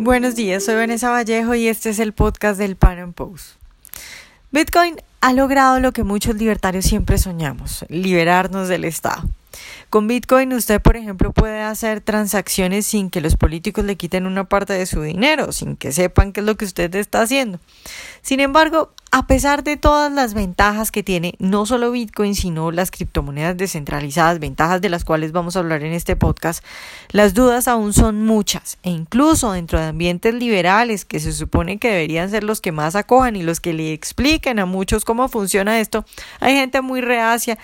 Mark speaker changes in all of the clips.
Speaker 1: Buenos días, soy Vanessa Vallejo y este es el podcast del Pan Am Post. Bitcoin ha logrado lo que muchos libertarios siempre soñamos, liberarnos del Estado. Con Bitcoin usted, por ejemplo, puede hacer transacciones sin que los políticos le quiten una parte de su dinero, sin que sepan qué es lo que usted está haciendo. Sin embargo, a pesar de todas las ventajas que tiene no solo Bitcoin, sino las criptomonedas descentralizadas, ventajas de las cuales vamos a hablar en este podcast, las dudas aún son muchas e incluso dentro de ambientes liberales que se supone que deberían ser los que más acojan y los que le expliquen a muchos cómo funciona esto, hay gente muy reacia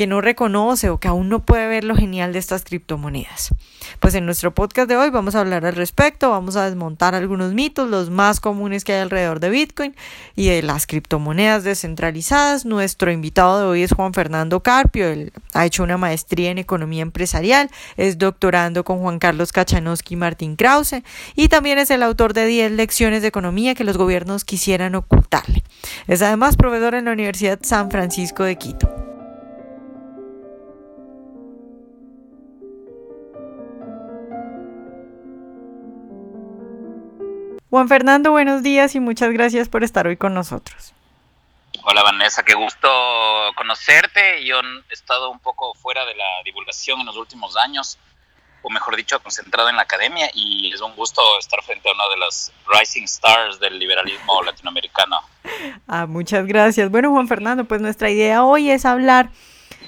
Speaker 1: que no reconoce o que aún no puede ver lo genial de estas criptomonedas. Pues en nuestro podcast de hoy vamos a hablar al respecto, vamos a desmontar algunos mitos, los más comunes que hay alrededor de Bitcoin y de las criptomonedas descentralizadas. Nuestro invitado de hoy es Juan Fernando Carpio, él ha hecho una maestría en economía empresarial, es doctorando con Juan Carlos Kachanowski y Martín Krause y también es el autor de 10 lecciones de economía que los gobiernos quisieran ocultarle. Es además profesor en la Universidad San Francisco de Quito. Juan Fernando, buenos días y muchas gracias por estar hoy con nosotros.
Speaker 2: Hola Vanessa, qué gusto conocerte. Yo he estado un poco fuera de la divulgación en los últimos años, o mejor dicho, concentrado en la academia y es un gusto estar frente a uno de los rising stars del liberalismo latinoamericano.
Speaker 1: Ah, muchas gracias. Bueno, Juan Fernando, pues nuestra idea hoy es hablar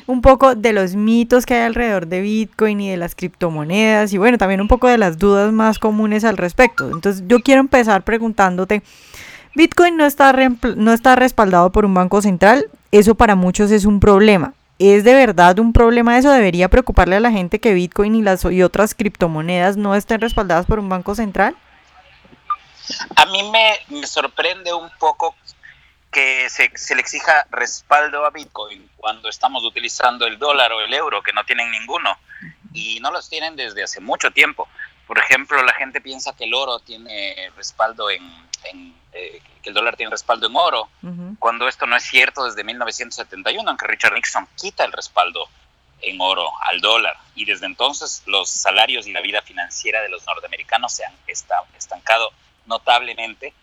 Speaker 1: un poco de los mitos que hay alrededor de Bitcoin y de las criptomonedas y bueno, también un poco de las dudas más comunes al respecto. Entonces yo quiero empezar preguntándote, Bitcoin no está, no está respaldado por un banco central, eso para muchos es un problema. ¿Es de verdad un problema eso? ¿Debería preocuparle a la gente que Bitcoin y, las, y otras criptomonedas no estén respaldadas por un banco central?
Speaker 2: A mí me, me sorprende un poco que se, se, le exija respaldo a Bitcoin cuando estamos utilizando el dólar o el euro, que no tienen ninguno, y no los tienen desde hace mucho tiempo. Por ejemplo, la gente piensa que el oro tiene respaldo en, eh, que el dólar tiene respaldo en oro, cuando esto no es cierto desde 1971, aunque Richard Nixon quita el respaldo en oro al dólar, y desde entonces los salarios y la vida financiera de los norteamericanos se han estancado notablemente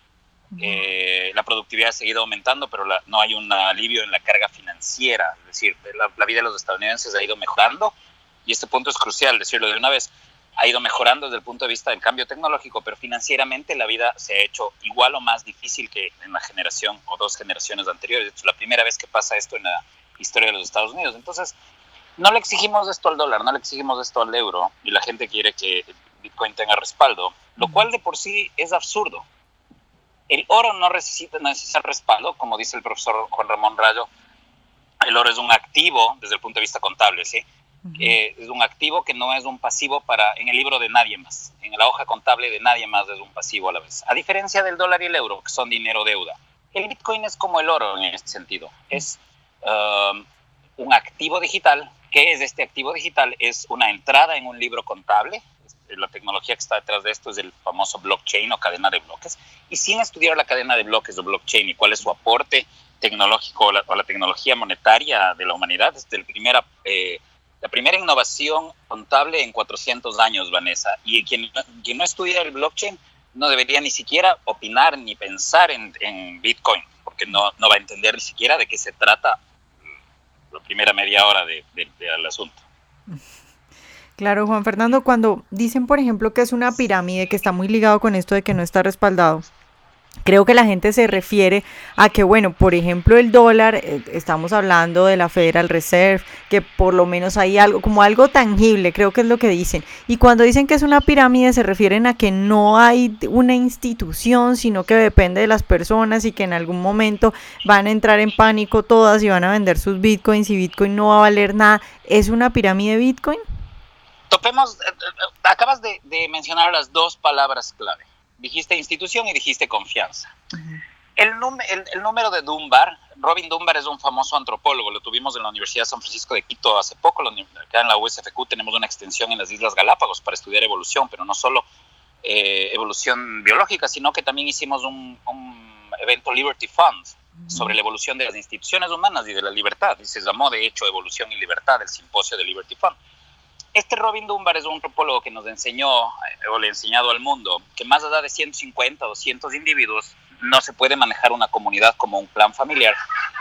Speaker 2: eh, la productividad ha seguido aumentando, pero no hay un alivio en la carga financiera. Es decir, la, vida de los estadounidenses ha ido mejorando y este punto es crucial, decirlo de una vez. Ha ido mejorando desde el punto de vista del cambio tecnológico, pero financieramente la vida se ha hecho igual o más difícil que en la generación o dos generaciones anteriores. Es la primera vez que pasa esto en la historia de los Estados Unidos. Entonces, no le exigimos esto al dólar, no le exigimos esto al euro y la gente quiere que Bitcoin tenga respaldo, lo cual de por sí es absurdo. El oro no necesita, necesita respaldo, como dice el profesor Juan Ramón Rayo. El oro es un activo desde el punto de vista contable, ¿sí? Eh, es un activo que no es un pasivo para en el libro de nadie más. En la hoja contable de nadie más es un pasivo a la vez. A diferencia del dólar y el euro, que son dinero deuda. El Bitcoin es como el oro en este sentido. Es um, un activo digital. ¿Qué es este activo digital? Es una entrada en un libro contable, la tecnología que está detrás de esto es el famoso blockchain o cadena de bloques. Y sin estudiar la cadena de bloques o blockchain y cuál es su aporte tecnológico o la, tecnología monetaria de la humanidad, es el primera, eh, la primera innovación contable en 400 años, Vanessa. Y quien, quien no estudia el blockchain no debería ni siquiera opinar ni pensar en, en Bitcoin, porque no, no, va a entender ni siquiera de qué se trata la primera media hora del de, asunto.
Speaker 1: Claro, Juan Fernando, cuando dicen, por ejemplo, que es una pirámide, que está muy ligado con esto de que no está respaldado, creo que la gente se refiere a que, bueno, por ejemplo, el dólar, eh, estamos hablando de la Federal Reserve, que por lo menos hay algo, como algo tangible, creo que es lo que dicen. Y cuando dicen que es una pirámide, se refieren a que no hay una institución, sino que depende de las personas y que en algún momento van a entrar en pánico todas y van a vender sus bitcoins y bitcoin no va a valer nada. ¿Es una pirámide bitcoin?
Speaker 2: Topemos, eh, eh, acabas de, mencionar las dos palabras clave. Dijiste institución y dijiste confianza. el, el, número de Dunbar, Robin Dunbar es un famoso antropólogo, lo tuvimos en la Universidad de San Francisco de Quito hace poco, acá en la USFQ tenemos una extensión en las Islas Galápagos para estudiar evolución, pero no solo eh, evolución biológica, sino que también hicimos un, un evento Liberty Fund sobre la evolución de las instituciones humanas y de la libertad, y se llamó de hecho Evolución y Libertad, el simposio de Liberty Fund este Robin Dunbar es un antropólogo que nos enseñó, eh, o le ha enseñado al mundo, que más allá de 150 o 200 individuos, no se puede manejar una comunidad como un plan familiar,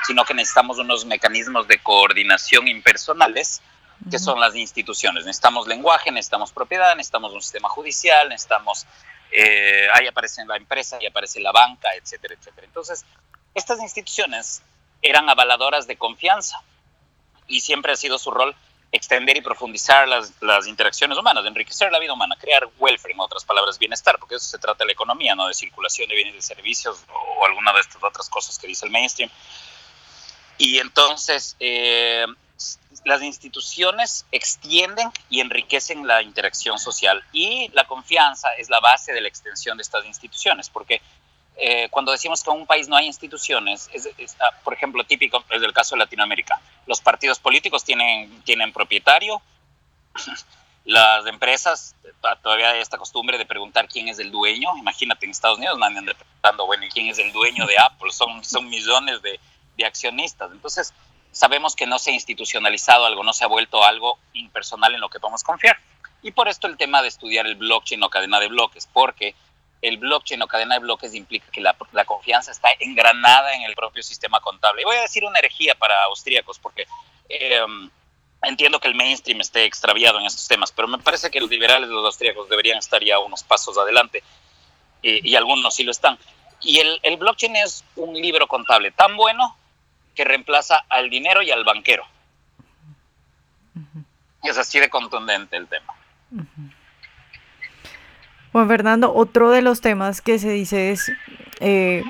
Speaker 2: sino que necesitamos unos mecanismos de coordinación impersonales, que son las instituciones. Necesitamos lenguaje, necesitamos propiedad, necesitamos un sistema judicial, necesitamos, eh, ahí aparece la empresa, ahí aparece la banca, etcétera, etcétera. Entonces, estas instituciones eran avaladoras de confianza y siempre ha sido su rol extender y profundizar las, las, interacciones humanas, enriquecer la vida humana, crear welfare, en otras palabras, bienestar, porque eso se trata de la economía, no de circulación de bienes y servicios o, alguna de estas otras cosas que dice el mainstream. Y entonces, eh, las instituciones extienden y enriquecen la interacción social y la confianza es la base de la extensión de estas instituciones, porque eh, cuando decimos que en un país no hay instituciones, es, ah, por ejemplo, típico es el caso de Latinoamérica. Los partidos políticos tienen, tienen propietario, las empresas, ah, todavía hay esta costumbre de preguntar quién es el dueño. Imagínate, en Estados Unidos andan preguntando, bueno, ¿y quién es el dueño de Apple? Son, son millones de, de accionistas. Entonces, sabemos que no se ha institucionalizado algo, no se ha vuelto algo impersonal en lo que podemos confiar. Y por esto el tema de estudiar el blockchain o cadena de bloques, porque el blockchain o cadena de bloques implica que la, confianza está engranada en el propio sistema contable. Y voy a decir una herejía para austríacos, porque em, entiendo que el mainstream esté extraviado en estos temas, pero me parece que los liberales, los austríacos, deberían estar ya unos pasos adelante, y, algunos sí lo están. Y el, el, blockchain es un libro contable tan bueno que reemplaza al dinero y al banquero. Es así de contundente el tema.
Speaker 1: Juan Fernando, otro de los temas que se dice es eh,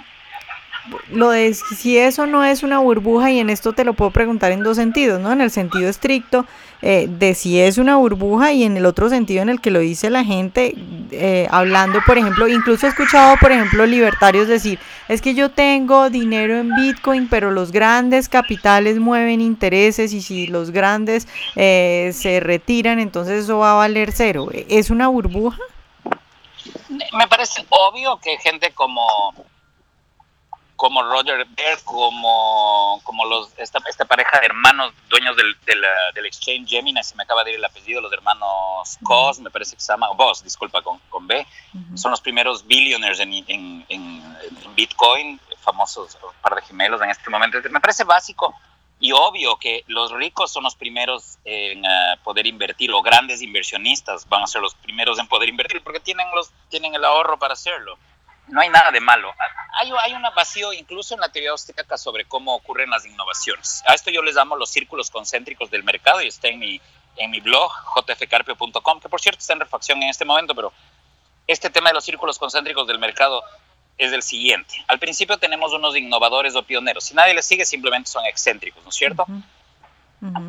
Speaker 1: lo de si eso no es una burbuja, y en esto te lo puedo preguntar en dos sentidos, ¿no? En el sentido estricto eh, de si es una burbuja y en el otro sentido en el que lo dice la gente, eh, hablando, por ejemplo, incluso he escuchado, por ejemplo, libertarios decir, es que yo tengo dinero en Bitcoin, pero los grandes capitales mueven intereses y si los grandes se retiran, entonces eso va a valer cero. ¿Es una burbuja?
Speaker 2: Me parece obvio que gente como como Roger Ver, como, como los, esta, esta pareja de hermanos dueños del, del, exchange Gemini, se me acaba de ir el apellido, los hermanos Cos, me parece que se llama, o Boss, disculpa, con, con B, son los primeros billionaires en, en, en, Bitcoin, famosos par de gemelos en este momento. Me parece básico y obvio que los ricos son los primeros en eh, poder invertir, o grandes inversionistas van a ser los primeros en poder invertir, porque tienen, los, tienen el ahorro para hacerlo. No hay nada de malo. Hay, hay un vacío incluso en la teoría austríaca sobre cómo ocurren las innovaciones. A esto yo les llamo los círculos concéntricos del mercado y está en mi, en mi blog, jfcarpio.com, que por cierto está en refacción en este momento, pero este tema de los círculos concéntricos del mercado es el siguiente. Al principio tenemos unos innovadores o pioneros. Si nadie les sigue, simplemente son excéntricos, ¿no es cierto?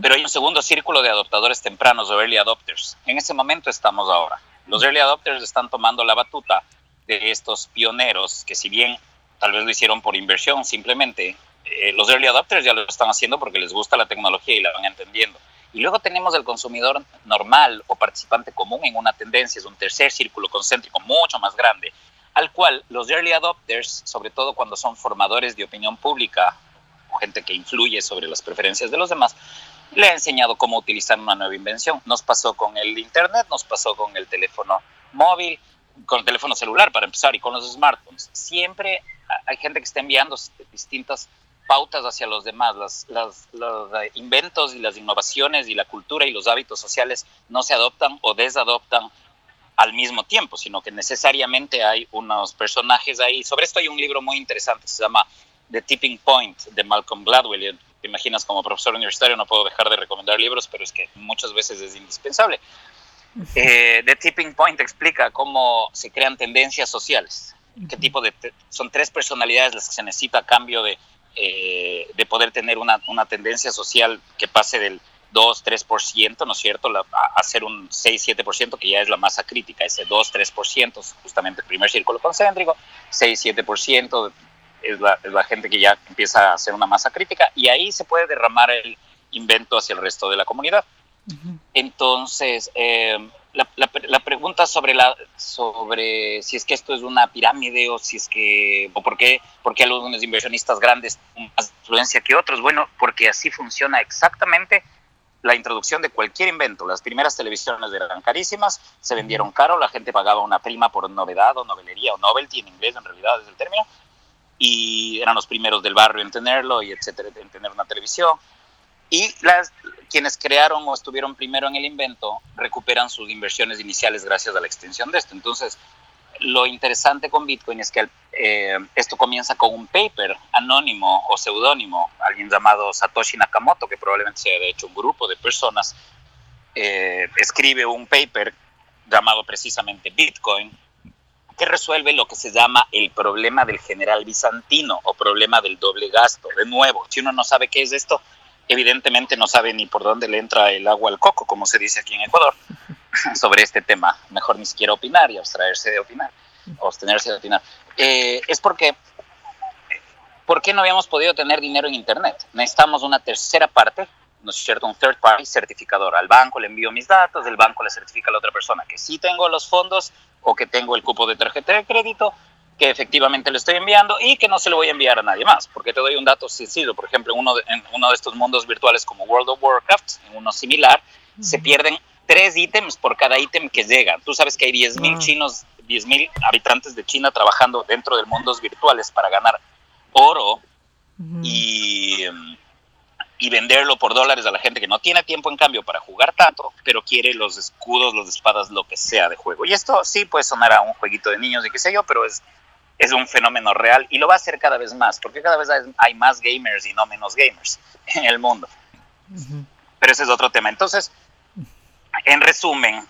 Speaker 2: Pero hay un segundo círculo de adoptadores tempranos o early adopters. En ese momento estamos ahora. Los early adopters están tomando la batuta de estos pioneros que si bien tal vez lo hicieron por inversión simplemente, eh, los early adopters ya lo están haciendo porque les gusta la tecnología y la van entendiendo. Y luego tenemos el consumidor normal o participante común en una tendencia, es un tercer círculo concéntrico mucho más grande, al cual los early adopters, sobre todo cuando son formadores de opinión pública gente que influye sobre las preferencias de los demás, le ha enseñado cómo utilizar una nueva invención. Nos pasó con el Internet, nos pasó con el teléfono móvil, con el teléfono celular para empezar y con los smartphones. Siempre hay gente que está enviando distintas pautas hacia los demás. los inventos y las innovaciones y la cultura y los hábitos sociales no se adoptan o desadoptan al mismo tiempo, sino que necesariamente hay unos personajes ahí. Sobre esto hay un libro muy interesante, se llama The Tipping Point de Malcolm Gladwell. Te imaginas, como profesor universitario no puedo dejar de recomendar libros, pero es que muchas veces es indispensable. Eh, The Tipping Point explica cómo se crean tendencias sociales. ¿Qué tipo de son tres personalidades las que se necesita a cambio de, eh, de poder tener una, una tendencia social que pase del 2, 3%, ¿no es cierto? hacer un 6, 7%, que ya es la masa crítica, ese 2, 3%, justamente el primer círculo concéntrico, 6, 7% es la, es la gente que ya empieza a hacer una masa crítica y ahí se puede derramar el invento hacia el resto de la comunidad. Entonces, eh, la, la, pregunta sobre, la, sobre si es que esto es una pirámide o si es que, o por qué, por qué algunos inversionistas grandes tienen más influencia que otros, bueno, porque así funciona exactamente la introducción de cualquier invento. Las primeras televisiones eran carísimas, se vendieron caro, la gente pagaba una prima por novedad o novelería o novelty en inglés, en realidad es el término, y eran los primeros del barrio en tenerlo y etcétera, en tener una televisión. Y las, quienes crearon o estuvieron primero en el invento recuperan sus inversiones iniciales gracias a la extensión de esto. Entonces, lo interesante con Bitcoin es que eh, esto comienza con un paper anónimo o seudónimo, alguien llamado Satoshi Nakamoto, que probablemente sea de hecho un grupo de personas, eh, escribe un paper llamado precisamente Bitcoin, que resuelve lo que se llama el problema del general bizantino o problema del doble gasto. De nuevo, si uno no sabe qué es esto, evidentemente no sabe ni por dónde le entra el agua al coco, como se dice aquí en Ecuador. sobre este tema. Mejor ni siquiera opinar y abstraerse de opinar, abstenerse de opinar. Eh, es porque, ¿por qué no habíamos podido tener dinero en Internet? Necesitamos una tercera parte, ¿no es cierto? Un third party certificador. Al banco le envío mis datos, el banco le certifica a la otra persona que sí tengo los fondos o que tengo el cupo de tarjeta de crédito que efectivamente le estoy enviando y que no se lo voy a enviar a nadie más, porque te doy un dato sencillo, por ejemplo, uno en uno de estos mundos virtuales como World of Warcraft, en uno similar, se pierden tres ítems por cada ítem que llega. Tú sabes que hay 10.000 ah. chinos, 10.000 habitantes de China trabajando dentro de mundos virtuales para ganar oro y, y venderlo por dólares a la gente que no tiene tiempo en cambio para jugar tanto, pero quiere los escudos, los espadas, lo que sea de juego. Y esto sí puede sonar a un jueguito de niños y qué sé yo, pero es, es un fenómeno real y lo va a hacer cada vez más, porque cada vez hay más gamers y no menos gamers en el mundo. Pero ese es otro tema. Entonces, en resumen,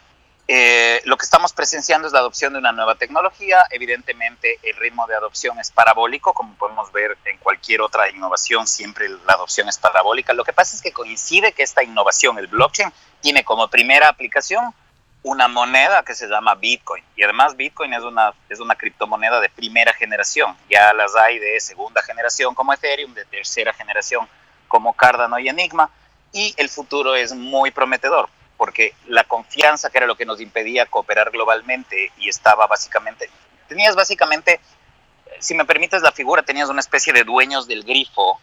Speaker 2: eh, lo que estamos presenciando es la adopción de una nueva tecnología. Evidentemente, el ritmo de adopción es parabólico, como podemos ver en cualquier otra innovación, siempre la adopción es parabólica. Lo que pasa es que coincide que esta innovación, el blockchain, tiene como primera aplicación una moneda que se llama Bitcoin. Y además Bitcoin es una, es una criptomoneda de primera generación. Ya las hay de segunda generación como Ethereum, de tercera generación como Cardano y Enigma. Y el futuro es muy prometedor porque la confianza, que era lo que nos impedía cooperar globalmente y estaba básicamente, tenías básicamente, si me permites la figura, tenías una especie de dueños del grifo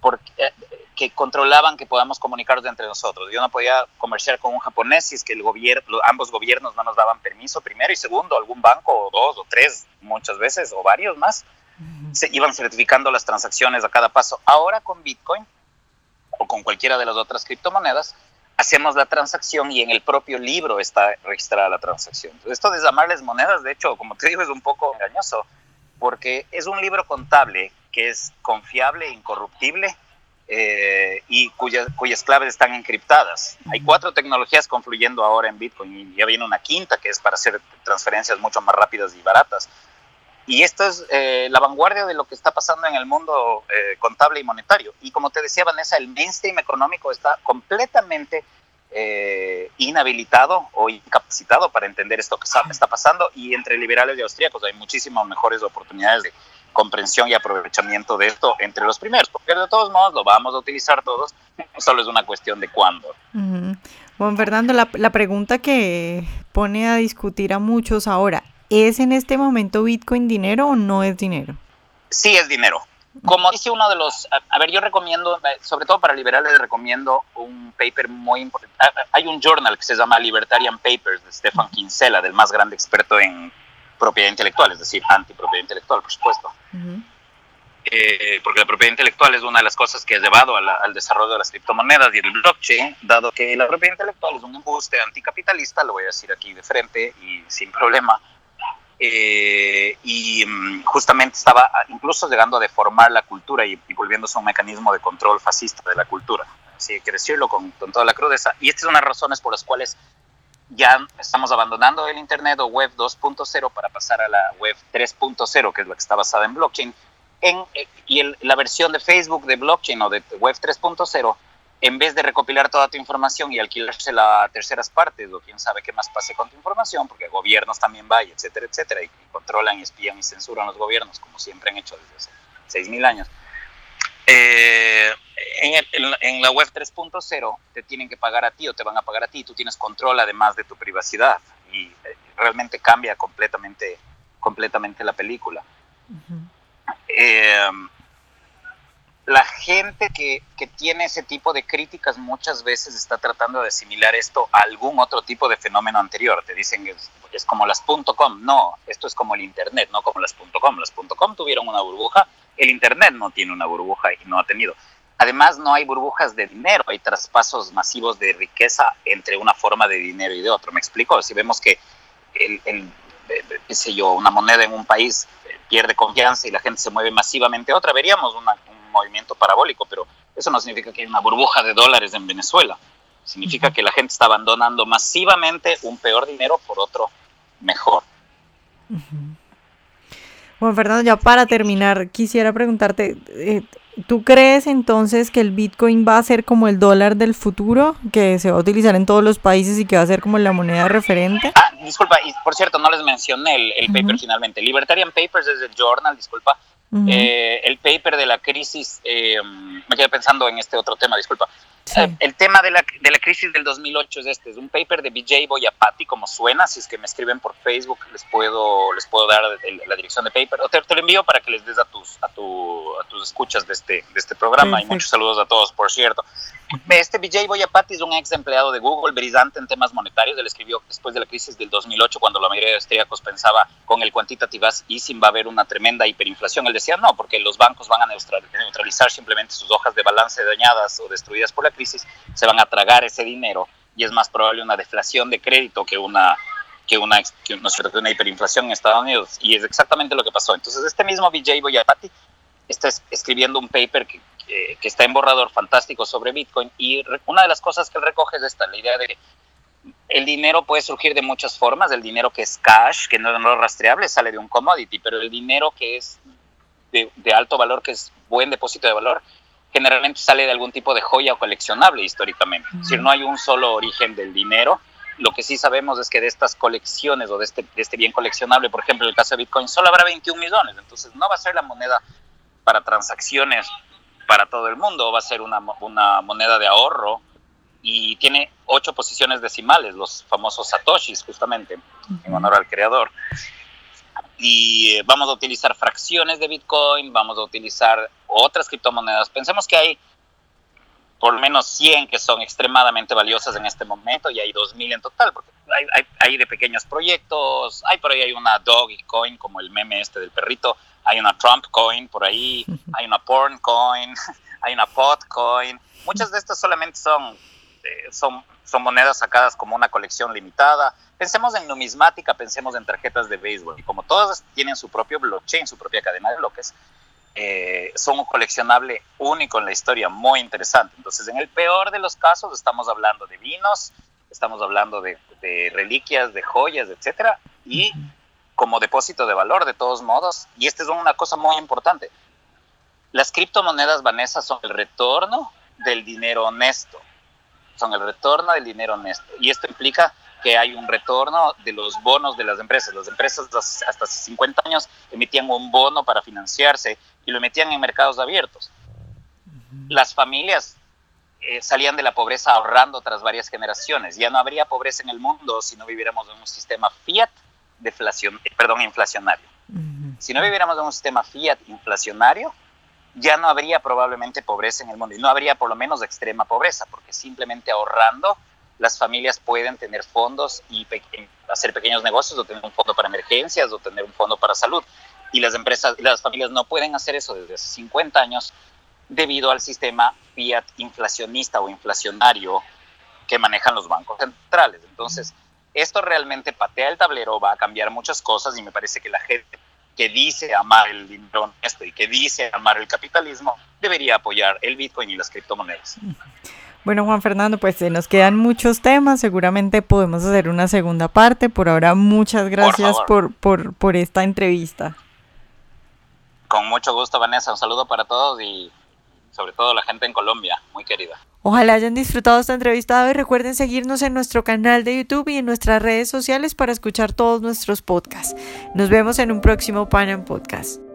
Speaker 2: porque, eh, que controlaban que podamos comunicarnos entre nosotros. Yo no podía comerciar con un japonés si es que el gobierno, ambos gobiernos no nos daban permiso, primero, y segundo, algún banco, o dos, o tres, muchas veces, o varios más, se iban certificando las transacciones a cada paso. Ahora con Bitcoin, o con cualquiera de las otras criptomonedas, hacemos la transacción y en el propio libro está registrada la transacción. esto de llamarles monedas, de hecho, como te digo, es un poco engañoso, porque es un libro contable que es confiable, incorruptible eh, y cuyas, cuyas claves están encriptadas. Hay cuatro tecnologías confluyendo ahora en Bitcoin y ya viene una quinta que es para hacer transferencias mucho más rápidas y baratas. Y esto es eh, la vanguardia de lo que está pasando en el mundo eh, contable y monetario. Y como te decía Vanessa, el mainstream económico está completamente eh, inhabilitado o incapacitado para entender esto que está, pasando. Y entre liberales y austríacos hay muchísimas mejores oportunidades de comprensión y aprovechamiento de esto entre los primeros, porque de todos modos lo vamos a utilizar todos, solo es una cuestión de cuándo.
Speaker 1: Juan Fernando, la pregunta que pone a discutir a muchos ahora, ¿Es en este momento Bitcoin dinero o no es dinero?
Speaker 2: Sí, es dinero. Como dice uno de los, a, ver, yo recomiendo, eh, sobre todo para liberales, recomiendo un paper muy importante. Hay un journal que se llama Libertarian Papers de Stefan Kinsella, del más grande experto en propiedad intelectual, es decir, antipropiedad intelectual, por supuesto. Eh, porque la propiedad intelectual es una de las cosas que ha llevado al desarrollo de las criptomonedas y el blockchain, dado que la propiedad intelectual es un embuste anticapitalista, lo voy a decir aquí de frente y sin problema, eh, y mm, justamente estaba incluso llegando a deformar la cultura y, volviéndose un mecanismo de control fascista de la cultura. Así que decirlo con, con, toda la crudeza. Y estas son las razones por las cuales ya estamos abandonando el Internet o Web 2.0 para pasar a la Web 3.0, que es la que está basada en blockchain. En, eh, y la versión de Facebook de blockchain o de Web 3.0 en vez de recopilar toda tu información y alquilársela a terceras partes o quién sabe qué más pase con tu información, porque gobiernos también vayan, etcétera, etcétera, y, controlan y espían y censuran los gobiernos, como siempre han hecho desde hace 6.000 años. Eh, en, la web 3.0 te tienen que pagar a ti o te van a pagar a ti, tú tienes control además de tu privacidad y eh, realmente cambia completamente, completamente la película la gente que, que, tiene ese tipo de críticas muchas veces está tratando de asimilar esto a algún otro tipo de fenómeno anterior. Te dicen es, es, como las .com. No, esto es como el Internet, no como las .com. Las .com tuvieron una burbuja, el Internet no tiene una burbuja y no ha tenido. Además, no hay burbujas de dinero, hay traspasos masivos de riqueza entre una forma de dinero y de otro. ¿Me explico? Si vemos que el, el qué sé yo, una moneda en un país pierde confianza y la gente se mueve masivamente a otra, veríamos una, un movimiento parabólico, pero eso no significa que hay una burbuja de dólares en Venezuela. Significa que la gente está abandonando masivamente un peor dinero por otro mejor.
Speaker 1: Bueno, Fernando, ya para terminar, quisiera preguntarte, eh, ¿Tú crees entonces que el Bitcoin va a ser como el dólar del futuro, que se va a utilizar en todos los países y que va a ser como la moneda referente?
Speaker 2: Ah, disculpa, y por cierto, no les mencioné el, el paper finalmente. Libertarian Papers es el journal, disculpa. Eh, el paper de la crisis, eh, me quedé pensando en este otro tema, disculpa. Sí. Eh, el tema de la, de la crisis del 2008 es este, es un paper de BJ Boyapati, como suena, si es que me escriben por Facebook les puedo, les puedo dar el, la dirección de paper, o te, te, lo envío para que les des a tus, a, tu, a tus escuchas de este, de este programa, Perfecto. y muchos saludos a todos, por cierto. Este BJ Boyapati es un ex empleado de Google, brillante en temas monetarios, él escribió después de la crisis del 2008, cuando la mayoría de austríacos pensaba con el quantitative easing va a haber una tremenda hiperinflación, él decía no, porque los bancos van a neutralizar simplemente sus hojas de balance dañadas o destruidas por la crisis, se van a tragar ese dinero y es más probable una deflación de crédito que una que una, que, que una hiperinflación en Estados Unidos. Y es exactamente lo que pasó. Entonces este mismo BJ Boyapati está escribiendo un paper que, que, que, está en borrador fantástico sobre Bitcoin y una de las cosas que él recoge es esta, la idea de que el dinero puede surgir de muchas formas, el dinero que es cash, que no es rastreable, sale de un commodity, pero el dinero que es de, de alto valor, que es buen depósito de valor, generalmente sale de algún tipo de joya o coleccionable históricamente. Es decir, no hay un solo origen del dinero. Lo que sí sabemos es que de estas colecciones o de este, de este bien coleccionable, por ejemplo, en el caso de Bitcoin, solo habrá 21 millones. Entonces, no va a ser la moneda para transacciones para todo el mundo, va a ser una, una moneda de ahorro y tiene ocho posiciones decimales, los famosos satoshis, justamente, en honor al creador. Y eh, vamos a utilizar fracciones de Bitcoin, vamos a utilizar otras criptomonedas. Pensemos que hay por lo menos 100 que son extremadamente valiosas en este momento y hay 2.000 en total, porque hay, hay, hay, de pequeños proyectos, hay por ahí hay una Doggy Coin, como el meme este del perrito, hay una Trump Coin por ahí, hay una Porn Coin, hay una Pot Coin. Muchas de estas solamente son, eh, son, son monedas sacadas como una colección limitada. Pensemos en numismática, pensemos en tarjetas de béisbol. Y como todas tienen su propio blockchain, su propia cadena de bloques, eh, son un coleccionable único en la historia, muy interesante. Entonces, en el peor de los casos, estamos hablando de vinos, estamos hablando de, de reliquias, de joyas, etcétera, y como depósito de valor, de todos modos. Y esta es una cosa muy importante. Las criptomonedas vanesas son el retorno del dinero honesto. Son el retorno del dinero honesto. Y esto implica que hay un retorno de los bonos de las empresas. Las empresas hasta hace 50 años emitían un bono para financiarse y lo emitían en mercados abiertos. Las familias eh, salían de la pobreza ahorrando tras varias generaciones. Ya no habría pobreza en el mundo si no viviéramos en un sistema fiat deflación, perdón, inflacionario. Uh -huh. Si no viviéramos en un sistema fiat inflacionario, ya no habría probablemente pobreza en el mundo y no habría por lo menos extrema pobreza, porque simplemente ahorrando las familias pueden tener fondos y pe hacer pequeños negocios o tener un fondo para emergencias o tener un fondo para salud. Y las empresas las familias no pueden hacer eso desde hace 50 años debido al sistema fiat inflacionista o inflacionario que manejan los bancos centrales. Entonces, esto realmente patea el tablero, va a cambiar muchas cosas y me parece que la gente que dice amar el dinero honesto y que dice amar el capitalismo debería apoyar el Bitcoin y las criptomonedas.
Speaker 1: Bueno, Juan Fernando, pues se nos quedan muchos temas, seguramente podemos hacer una segunda parte. Por ahora, muchas gracias por, por, por, por esta entrevista.
Speaker 2: Con mucho gusto, Vanessa, un saludo para todos y sobre todo la gente en Colombia, muy querida.
Speaker 1: Ojalá hayan disfrutado esta entrevista y recuerden seguirnos en nuestro canal de YouTube y en nuestras redes sociales para escuchar todos nuestros podcasts. Nos vemos en un próximo Panam Podcast.